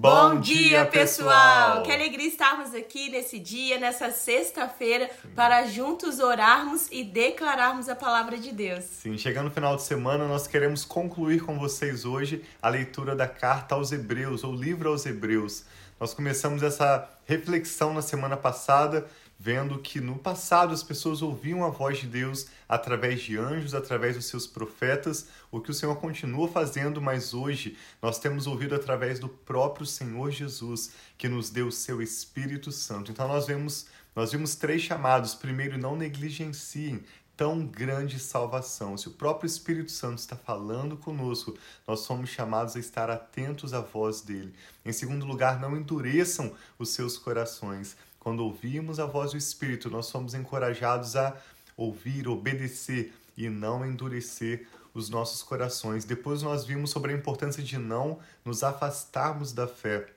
Bom dia, pessoal! Que alegria estarmos aqui nesse dia, nessa sexta-feira, para juntos orarmos e declararmos a palavra de Deus. Sim, chegando no final de semana, nós queremos concluir com vocês hoje a leitura da carta aos Hebreus, ou livro aos Hebreus. Nós começamos essa reflexão na semana passada vendo que no passado as pessoas ouviam a voz de Deus através de anjos, através dos seus profetas, o que o Senhor continua fazendo, mas hoje nós temos ouvido através do próprio Senhor Jesus, que nos deu o seu Espírito Santo. Então nós vemos, nós vimos três chamados. Primeiro, não negligenciem tão grande salvação. Se o próprio Espírito Santo está falando conosco, nós somos chamados a estar atentos à voz dele. Em segundo lugar, não endureçam os seus corações. Quando ouvimos a voz do Espírito, nós somos encorajados a ouvir, obedecer e não endurecer os nossos corações. Depois nós vimos sobre a importância de não nos afastarmos da fé,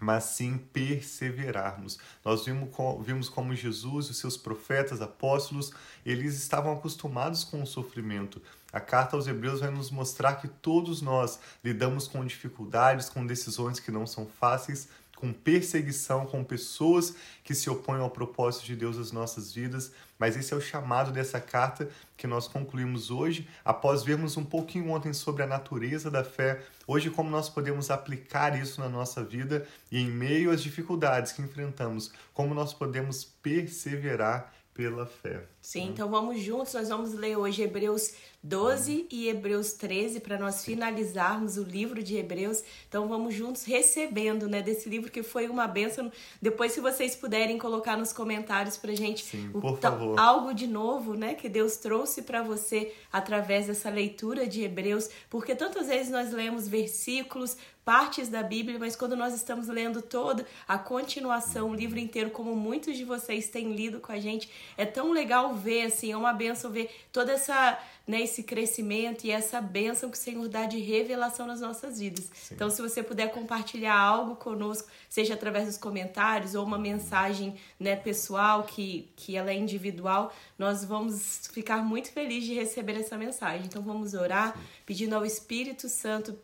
mas sim perseverarmos. Nós vimos, vimos como Jesus e os seus profetas, apóstolos, eles estavam acostumados com o sofrimento. A carta aos Hebreus vai nos mostrar que todos nós lidamos com dificuldades, com decisões que não são fáceis, com perseguição, com pessoas que se opõem ao propósito de Deus nas nossas vidas, mas esse é o chamado dessa carta que nós concluímos hoje, após vermos um pouquinho ontem sobre a natureza da fé, hoje como nós podemos aplicar isso na nossa vida e em meio às dificuldades que enfrentamos, como nós podemos perseverar pela fé. Sim, então vamos juntos, nós vamos ler hoje Hebreus 12 e Hebreus 13 para nós finalizarmos o livro de Hebreus. Então vamos juntos recebendo, né, desse livro que foi uma bênção. Depois se vocês puderem colocar nos comentários pra gente Sim, por favor. algo de novo, né, que Deus trouxe para você através dessa leitura de Hebreus, porque tantas vezes nós lemos versículos, partes da Bíblia, mas quando nós estamos lendo toda a continuação, o livro inteiro, como muitos de vocês têm lido com a gente, é tão legal ver, assim, é uma benção ver toda essa né, esse crescimento e essa bênção que o Senhor dá de revelação nas nossas vidas. Sim. Então, se você puder compartilhar algo conosco, seja através dos comentários ou uma mensagem né, pessoal que, que ela é individual, nós vamos ficar muito felizes de receber essa mensagem. Então, vamos orar, Sim. pedindo ao Espírito Santo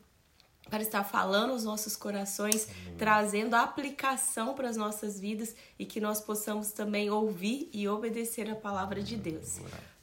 para estar falando os nossos corações, Amém. trazendo aplicação para as nossas vidas e que nós possamos também ouvir e obedecer a palavra de Deus.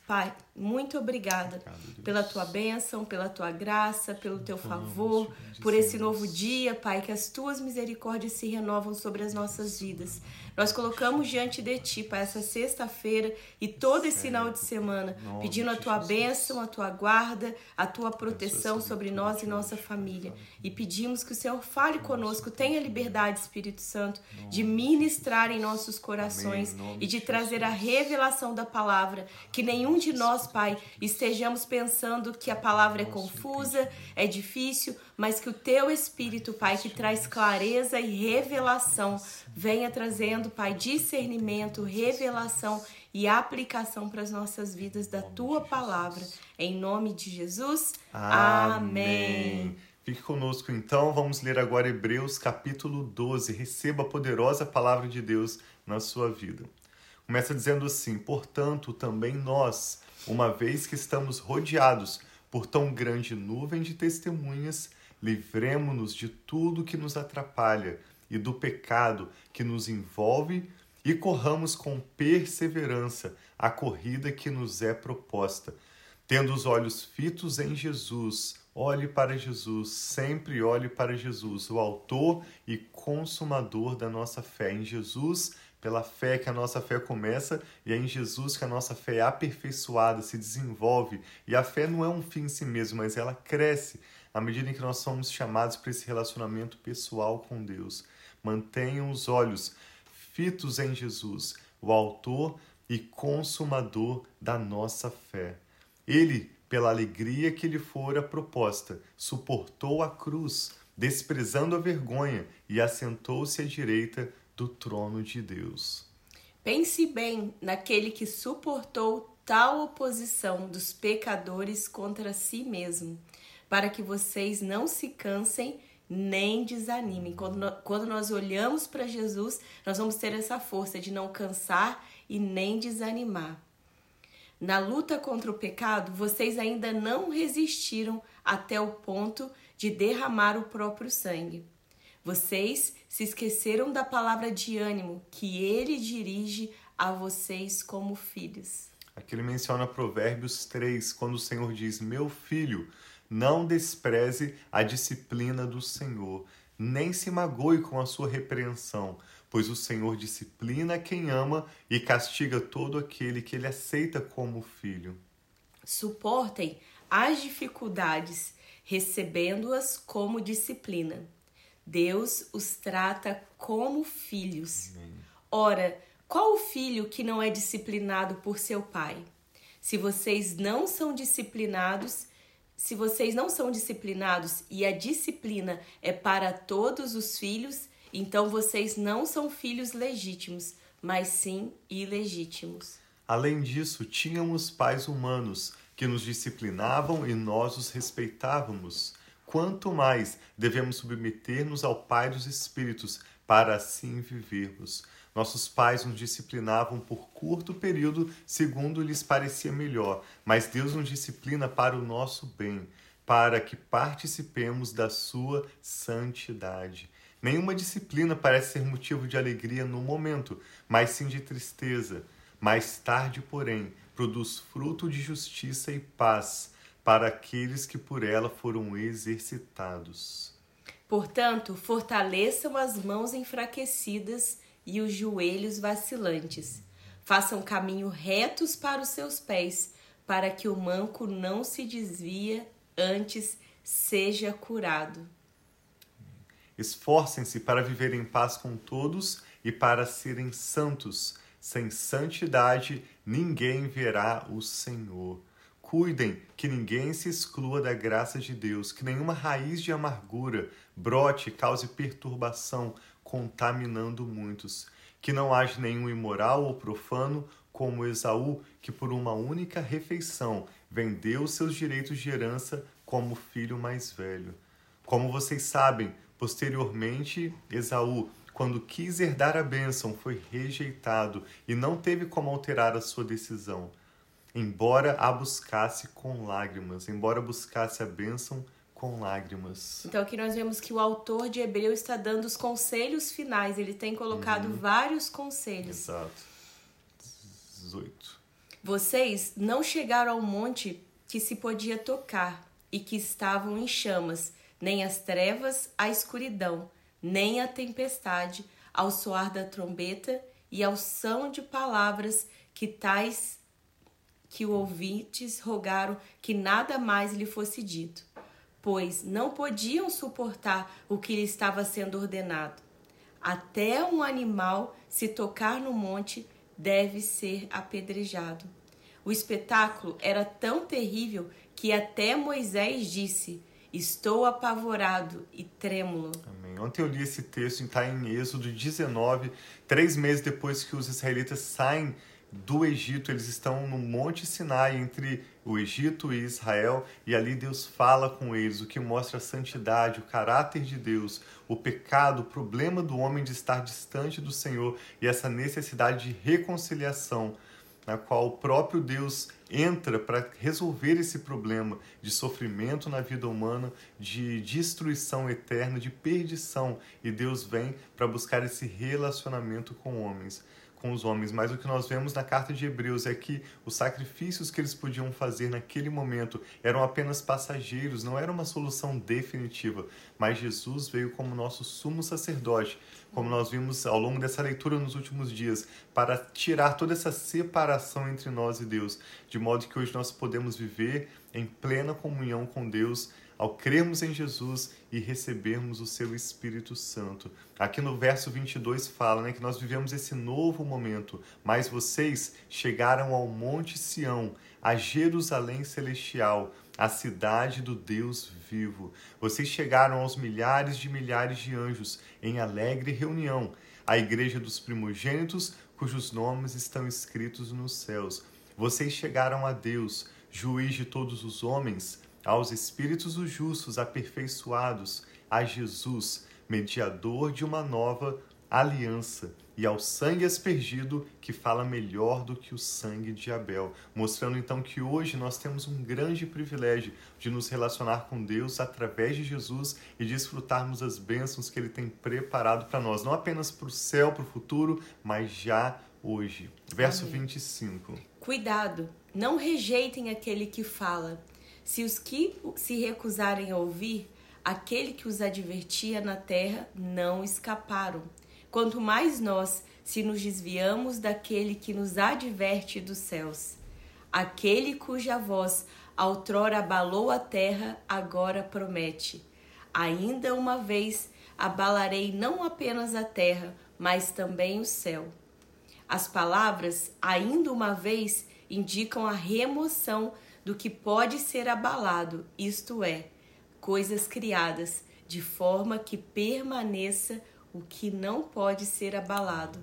Pai, muito obrigada Obrigado, pela tua bênção, pela tua graça, pelo teu favor, por esse novo dia, Pai, que as tuas misericórdias se renovam sobre as nossas vidas. Nós colocamos diante de ti, Pai, essa sexta-feira e todo esse final de semana, pedindo a tua bênção, a tua guarda, a tua proteção sobre nós e nossa família. E pedimos que o Senhor fale conosco, tenha liberdade, Espírito Santo, de ministrar em nossos corações e de trazer a revelação da palavra, que nenhum de nós, Pai, estejamos pensando que a palavra é confusa, é difícil, mas que o teu Espírito, Pai, que traz clareza e revelação, venha trazendo, Pai, discernimento, revelação e aplicação para as nossas vidas da tua palavra. Em nome de Jesus. Amém. Fique conosco então, vamos ler agora Hebreus capítulo 12. Receba a poderosa palavra de Deus na sua vida. Começa dizendo assim: Portanto, também nós, uma vez que estamos rodeados por tão grande nuvem de testemunhas, livremo-nos de tudo que nos atrapalha e do pecado que nos envolve e corramos com perseverança a corrida que nos é proposta. Tendo os olhos fitos em Jesus, olhe para Jesus, sempre olhe para Jesus, o Autor e Consumador da nossa fé. Em Jesus, pela fé que a nossa fé começa, e é em Jesus que a nossa fé é aperfeiçoada, se desenvolve. E a fé não é um fim em si mesmo, mas ela cresce à medida em que nós somos chamados para esse relacionamento pessoal com Deus. Mantenham os olhos fitos em Jesus, o Autor e Consumador da nossa fé. Ele, pela alegria que lhe fora proposta, suportou a cruz, desprezando a vergonha, e assentou-se à direita do trono de Deus. Pense bem naquele que suportou tal oposição dos pecadores contra si mesmo para que vocês não se cansem nem desanimem. Quando quando nós olhamos para Jesus, nós vamos ter essa força de não cansar e nem desanimar. Na luta contra o pecado, vocês ainda não resistiram até o ponto de derramar o próprio sangue. Vocês se esqueceram da palavra de ânimo que ele dirige a vocês como filhos. Aqui ele menciona Provérbios 3, quando o Senhor diz: Meu filho, não despreze a disciplina do Senhor, nem se magoe com a sua repreensão, pois o Senhor disciplina quem ama e castiga todo aquele que ele aceita como filho. Suportem as dificuldades, recebendo-as como disciplina. Deus os trata como filhos. Amém. Ora, qual o filho que não é disciplinado por seu pai? Se vocês não são disciplinados, se vocês não são disciplinados e a disciplina é para todos os filhos, então vocês não são filhos legítimos, mas sim ilegítimos. Além disso, tínhamos pais humanos que nos disciplinavam e nós os respeitávamos. Quanto mais devemos submeter-nos ao Pai dos Espíritos para assim vivermos. Nossos pais nos disciplinavam por curto período, segundo lhes parecia melhor, mas Deus nos disciplina para o nosso bem, para que participemos da sua santidade. Nenhuma disciplina parece ser motivo de alegria no momento, mas sim de tristeza. Mais tarde, porém, produz fruto de justiça e paz para aqueles que por ela foram exercitados. Portanto, fortaleçam as mãos enfraquecidas e os joelhos vacilantes. Façam caminho retos para os seus pés, para que o manco não se desvia, antes seja curado. Esforcem-se para viver em paz com todos e para serem santos. Sem santidade, ninguém verá o Senhor. Cuidem que ninguém se exclua da graça de Deus, que nenhuma raiz de amargura brote e cause perturbação, contaminando muitos. Que não haja nenhum imoral ou profano, como Esaú, que por uma única refeição vendeu seus direitos de herança como filho mais velho. Como vocês sabem, posteriormente, Esaú, quando quis herdar a bênção, foi rejeitado e não teve como alterar a sua decisão. Embora a buscasse com lágrimas, embora buscasse a bênção com lágrimas. Então aqui nós vemos que o autor de Hebreu está dando os conselhos finais. Ele tem colocado uhum. vários conselhos. Exato. 18. Vocês não chegaram ao monte que se podia tocar e que estavam em chamas, nem as trevas, a escuridão, nem a tempestade, ao soar da trombeta e ao som de palavras que tais que o ouvintes rogaram que nada mais lhe fosse dito pois não podiam suportar o que lhe estava sendo ordenado. Até um animal, se tocar no monte, deve ser apedrejado. O espetáculo era tão terrível que até Moisés disse: Estou apavorado e trêmulo. Amém. Ontem eu li esse texto, está em Êxodo 19, três meses depois que os israelitas saem do Egito, eles estão no Monte Sinai entre o Egito e Israel, e ali Deus fala com eles, o que mostra a santidade, o caráter de Deus, o pecado, o problema do homem de estar distante do Senhor e essa necessidade de reconciliação, na qual o próprio Deus entra para resolver esse problema de sofrimento na vida humana, de destruição eterna, de perdição, e Deus vem para buscar esse relacionamento com homens com os homens, mas o que nós vemos na carta de Hebreus é que os sacrifícios que eles podiam fazer naquele momento eram apenas passageiros, não era uma solução definitiva. Mas Jesus veio como nosso sumo sacerdote, como nós vimos ao longo dessa leitura nos últimos dias, para tirar toda essa separação entre nós e Deus, de modo que hoje nós podemos viver em plena comunhão com Deus ao crermos em Jesus e recebermos o seu Espírito Santo. Aqui no verso 22 fala né, que nós vivemos esse novo momento, mas vocês chegaram ao Monte Sião, a Jerusalém Celestial, a cidade do Deus vivo. Vocês chegaram aos milhares de milhares de anjos em alegre reunião, a igreja dos primogênitos, cujos nomes estão escritos nos céus. Vocês chegaram a Deus, juiz de todos os homens, aos espíritos os justos aperfeiçoados, a Jesus, mediador de uma nova aliança, e ao sangue aspergido, que fala melhor do que o sangue de Abel, mostrando então que hoje nós temos um grande privilégio de nos relacionar com Deus através de Jesus e desfrutarmos as bênçãos que Ele tem preparado para nós, não apenas para o céu, para o futuro, mas já hoje. Verso Amém. 25. Cuidado, não rejeitem aquele que fala. Se os que se recusarem a ouvir, aquele que os advertia na terra não escaparam. Quanto mais nós, se nos desviamos daquele que nos adverte dos céus. Aquele cuja voz outrora abalou a terra, agora promete: Ainda uma vez abalarei não apenas a terra, mas também o céu. As palavras, ainda uma vez, indicam a remoção do que pode ser abalado, isto é, coisas criadas, de forma que permaneça o que não pode ser abalado.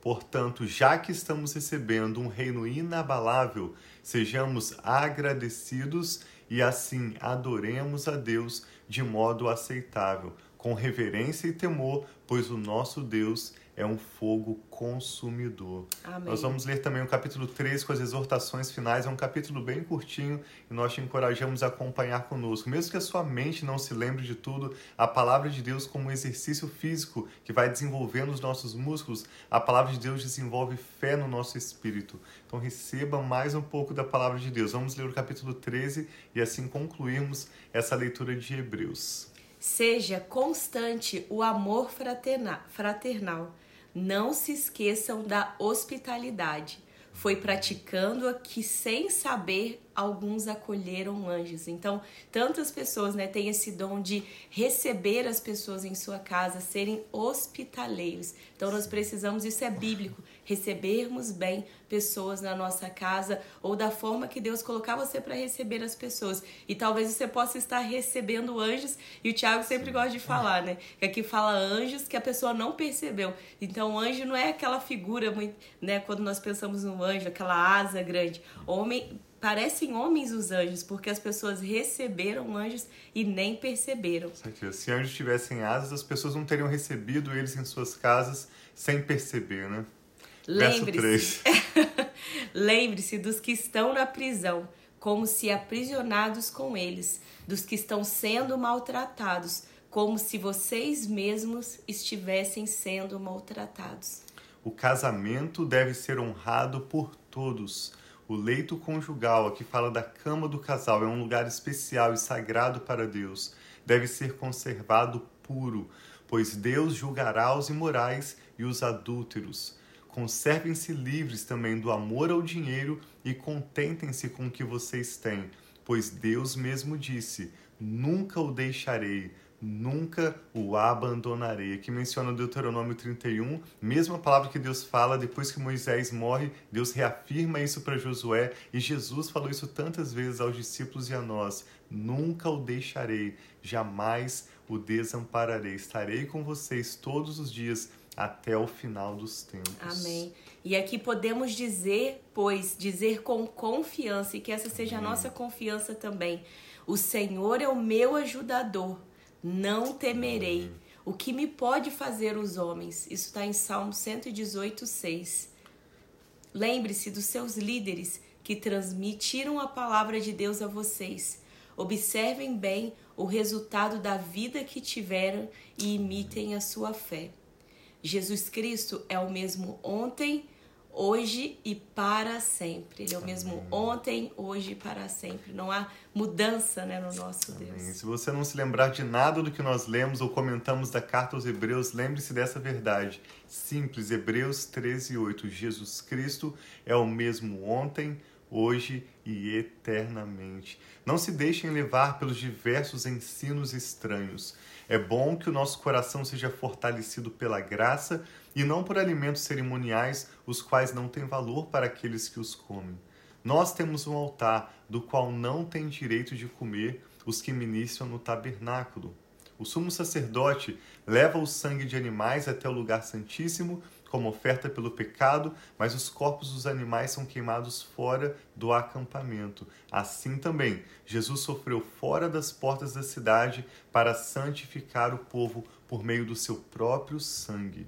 Portanto, já que estamos recebendo um reino inabalável, sejamos agradecidos e assim adoremos a Deus de modo aceitável, com reverência e temor, pois o nosso Deus é um fogo consumidor. Amém. Nós vamos ler também o capítulo 3 com as exortações finais. É um capítulo bem curtinho e nós te encorajamos a acompanhar conosco. Mesmo que a sua mente não se lembre de tudo, a palavra de Deus, como um exercício físico que vai desenvolvendo os nossos músculos, a palavra de Deus desenvolve fé no nosso espírito. Então receba mais um pouco da palavra de Deus. Vamos ler o capítulo 13 e assim concluirmos essa leitura de Hebreus. Seja constante o amor fraternal não se esqueçam da hospitalidade. Foi praticando-a que, sem saber, alguns acolheram anjos. Então, tantas pessoas né, têm esse dom de receber as pessoas em sua casa, serem hospitaleiros. Então, nós precisamos, isso é bíblico, recebermos bem pessoas na nossa casa ou da forma que Deus colocar você para receber as pessoas. E talvez você possa estar recebendo anjos, e o Tiago sempre gosta de falar, né? Que aqui fala anjos que a pessoa não percebeu. Então, anjo não é aquela figura, né? Quando nós pensamos no anjo, aquela asa grande. Homem parecem homens os anjos, porque as pessoas receberam anjos e nem perceberam. Se anjos tivessem asas, as pessoas não teriam recebido eles em suas casas sem perceber, né? Lembre-se. Lembre-se dos que estão na prisão, como se aprisionados com eles, dos que estão sendo maltratados, como se vocês mesmos estivessem sendo maltratados. O casamento deve ser honrado por todos o leito conjugal, aqui fala da cama do casal, é um lugar especial e sagrado para Deus. Deve ser conservado puro, pois Deus julgará os imorais e os adúlteros. Conservem-se livres também do amor ao dinheiro e contentem-se com o que vocês têm, pois Deus mesmo disse: Nunca o deixarei, nunca o abandonarei. Aqui menciona Deuteronômio 31, mesma palavra que Deus fala depois que Moisés morre, Deus reafirma isso para Josué e Jesus falou isso tantas vezes aos discípulos e a nós: nunca o deixarei, jamais o desampararei. Estarei com vocês todos os dias até o final dos tempos. Amém. E aqui podemos dizer, pois, dizer com confiança, e que essa seja Amém. a nossa confiança também. O Senhor é o meu ajudador não temerei. O que me pode fazer os homens? Isso está em Salmo 118, 6. Lembre-se dos seus líderes que transmitiram a palavra de Deus a vocês. Observem bem o resultado da vida que tiveram e imitem a sua fé. Jesus Cristo é o mesmo ontem, hoje e para sempre. Ele é o mesmo ontem, hoje e para sempre. Não há mudança né, no nosso Amém. Deus. Se você não se lembrar de nada do que nós lemos ou comentamos da carta aos Hebreus, lembre-se dessa verdade. Simples, Hebreus 13, 8. Jesus Cristo é o mesmo ontem, hoje e eternamente. Não se deixem levar pelos diversos ensinos estranhos. É bom que o nosso coração seja fortalecido pela graça e não por alimentos cerimoniais, os quais não têm valor para aqueles que os comem. Nós temos um altar, do qual não têm direito de comer os que ministram no tabernáculo. O sumo sacerdote leva o sangue de animais até o lugar santíssimo como oferta pelo pecado, mas os corpos dos animais são queimados fora do acampamento. Assim também, Jesus sofreu fora das portas da cidade para santificar o povo por meio do seu próprio sangue.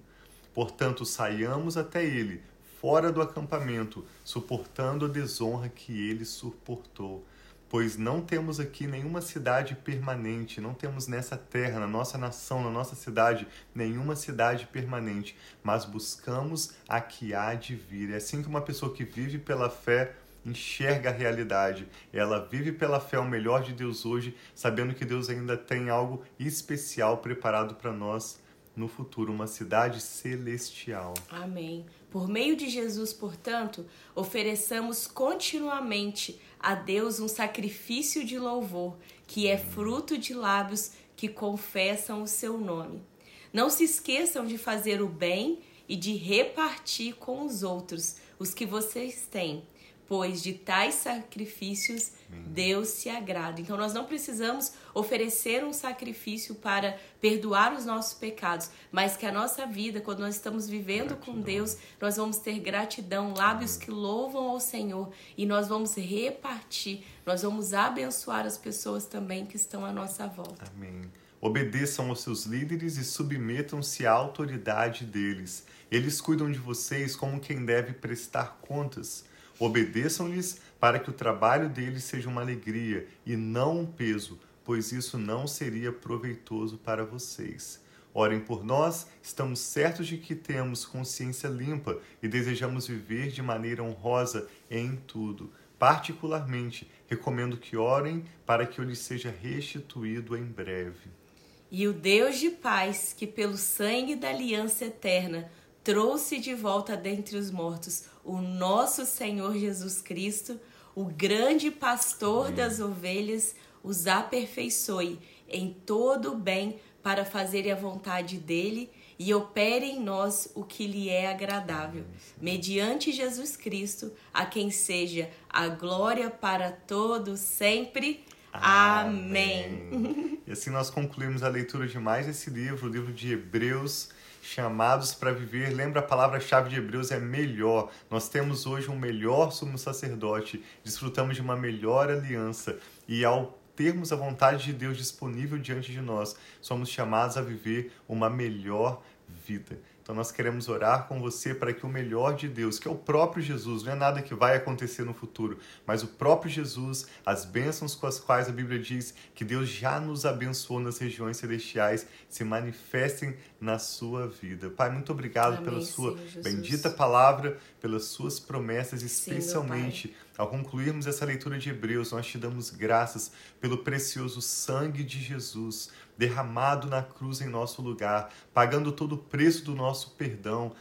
Portanto, saiamos até ele, fora do acampamento, suportando a desonra que ele suportou. Pois não temos aqui nenhuma cidade permanente, não temos nessa terra, na nossa nação, na nossa cidade, nenhuma cidade permanente, mas buscamos a que há de vir. É assim que uma pessoa que vive pela fé enxerga a realidade. Ela vive pela fé o melhor de Deus hoje, sabendo que Deus ainda tem algo especial preparado para nós no futuro, uma cidade celestial. Amém. Por meio de Jesus, portanto, ofereçamos continuamente a Deus um sacrifício de louvor, que é fruto de lábios que confessam o seu nome. Não se esqueçam de fazer o bem e de repartir com os outros os que vocês têm pois de tais sacrifícios Deus se agrada. Então nós não precisamos oferecer um sacrifício para perdoar os nossos pecados, mas que a nossa vida, quando nós estamos vivendo gratidão. com Deus, nós vamos ter gratidão, lábios Amém. que louvam ao Senhor e nós vamos repartir, nós vamos abençoar as pessoas também que estão à nossa volta. Amém. Obedeçam aos seus líderes e submetam-se à autoridade deles. Eles cuidam de vocês como quem deve prestar contas. Obedeçam-lhes para que o trabalho deles seja uma alegria e não um peso, pois isso não seria proveitoso para vocês. Orem por nós, estamos certos de que temos consciência limpa e desejamos viver de maneira honrosa em tudo. Particularmente, recomendo que orem para que eu lhes seja restituído em breve. E o Deus de paz, que pelo sangue da aliança eterna trouxe de volta dentre os mortos o nosso Senhor Jesus Cristo, o grande pastor Amém. das ovelhas, os aperfeiçoe em todo o bem para fazer a vontade dele e opere em nós o que lhe é agradável, mediante Jesus Cristo, a quem seja a glória para todos sempre. Amém. Amém. E assim nós concluímos a leitura de mais esse livro, o livro de Hebreus chamados para viver. Lembra a palavra-chave de Hebreus é melhor. Nós temos hoje um melhor sumo sacerdote, desfrutamos de uma melhor aliança e ao termos a vontade de Deus disponível diante de nós, somos chamados a viver uma melhor vida. Então nós queremos orar com você para que o melhor de Deus, que é o próprio Jesus, não é nada que vai acontecer no futuro, mas o próprio Jesus, as bênçãos com as quais a Bíblia diz que Deus já nos abençoou nas regiões celestiais, se manifestem na sua vida. Pai, muito obrigado Amém, pela sua Senhor, bendita palavra, pelas suas promessas, especialmente Sim, ao concluirmos essa leitura de Hebreus, nós te damos graças pelo precioso sangue de Jesus derramado na cruz em nosso lugar, pagando todo o preço do nosso perdão,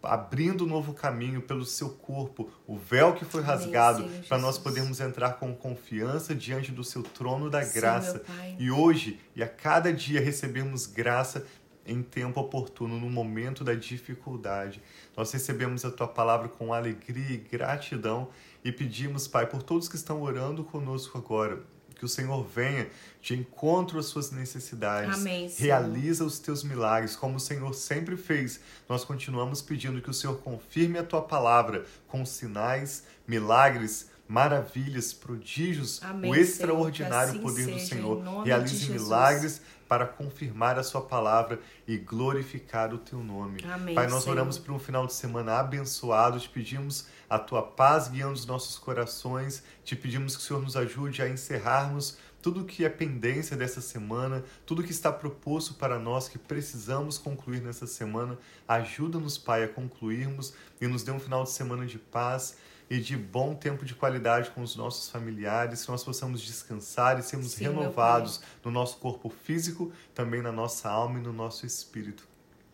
abrindo um novo caminho pelo seu corpo, o véu que foi rasgado, para nós podermos entrar com confiança diante do seu trono da graça. Sim, e hoje e a cada dia recebermos graça em tempo oportuno, no momento da dificuldade. Nós recebemos a tua palavra com alegria e gratidão e pedimos, Pai, por todos que estão orando conosco agora, que o Senhor venha de encontro às suas necessidades. Amém, Realiza os teus milagres, como o Senhor sempre fez. Nós continuamos pedindo que o Senhor confirme a tua palavra com sinais, milagres, maravilhas, prodígios, Amém, o extraordinário assim poder seja, do Senhor. Realize milagres para confirmar a sua palavra e glorificar o teu nome. Amém, Pai, nós Senhor. oramos por um final de semana abençoado, te pedimos a tua paz guiando os nossos corações, te pedimos que o Senhor nos ajude a encerrarmos tudo que é pendência dessa semana, tudo que está proposto para nós que precisamos concluir nessa semana. Ajuda-nos, Pai, a concluirmos e nos dê um final de semana de paz e de bom tempo de qualidade com os nossos familiares, que nós possamos descansar e sermos Sim, renovados no nosso corpo físico, também na nossa alma e no nosso espírito.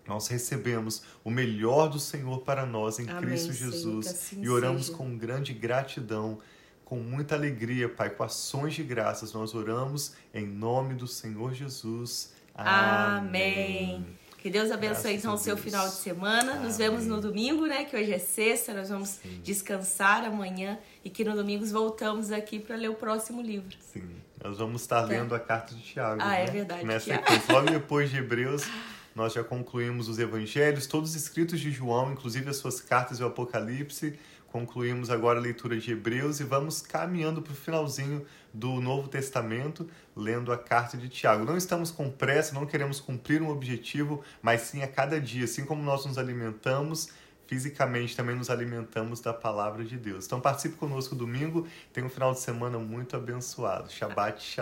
Nós recebemos o melhor do Senhor para nós em Amém, Cristo Jesus Senhor, assim e oramos seja. com grande gratidão, com muita alegria, Pai, com ações de graças. Nós oramos em nome do Senhor Jesus. Amém. Amém. Que Deus abençoe Graças então o seu final de semana. Amém. Nos vemos no domingo, né? Que hoje é sexta, nós vamos Sim. descansar amanhã e que no domingo voltamos aqui para ler o próximo livro. Sim, nós vamos estar tá. lendo a carta de Tiago. Ah, é né? é verdade. Nessa sequência, logo depois de Hebreus, nós já concluímos os evangelhos, todos escritos de João, inclusive as suas cartas e o Apocalipse Concluímos agora a leitura de Hebreus e vamos caminhando para o finalzinho do Novo Testamento, lendo a carta de Tiago. Não estamos com pressa, não queremos cumprir um objetivo, mas sim a cada dia, assim como nós nos alimentamos, fisicamente também nos alimentamos da palavra de Deus. Então participe conosco domingo, tem um final de semana muito abençoado. Shabbat Shalom.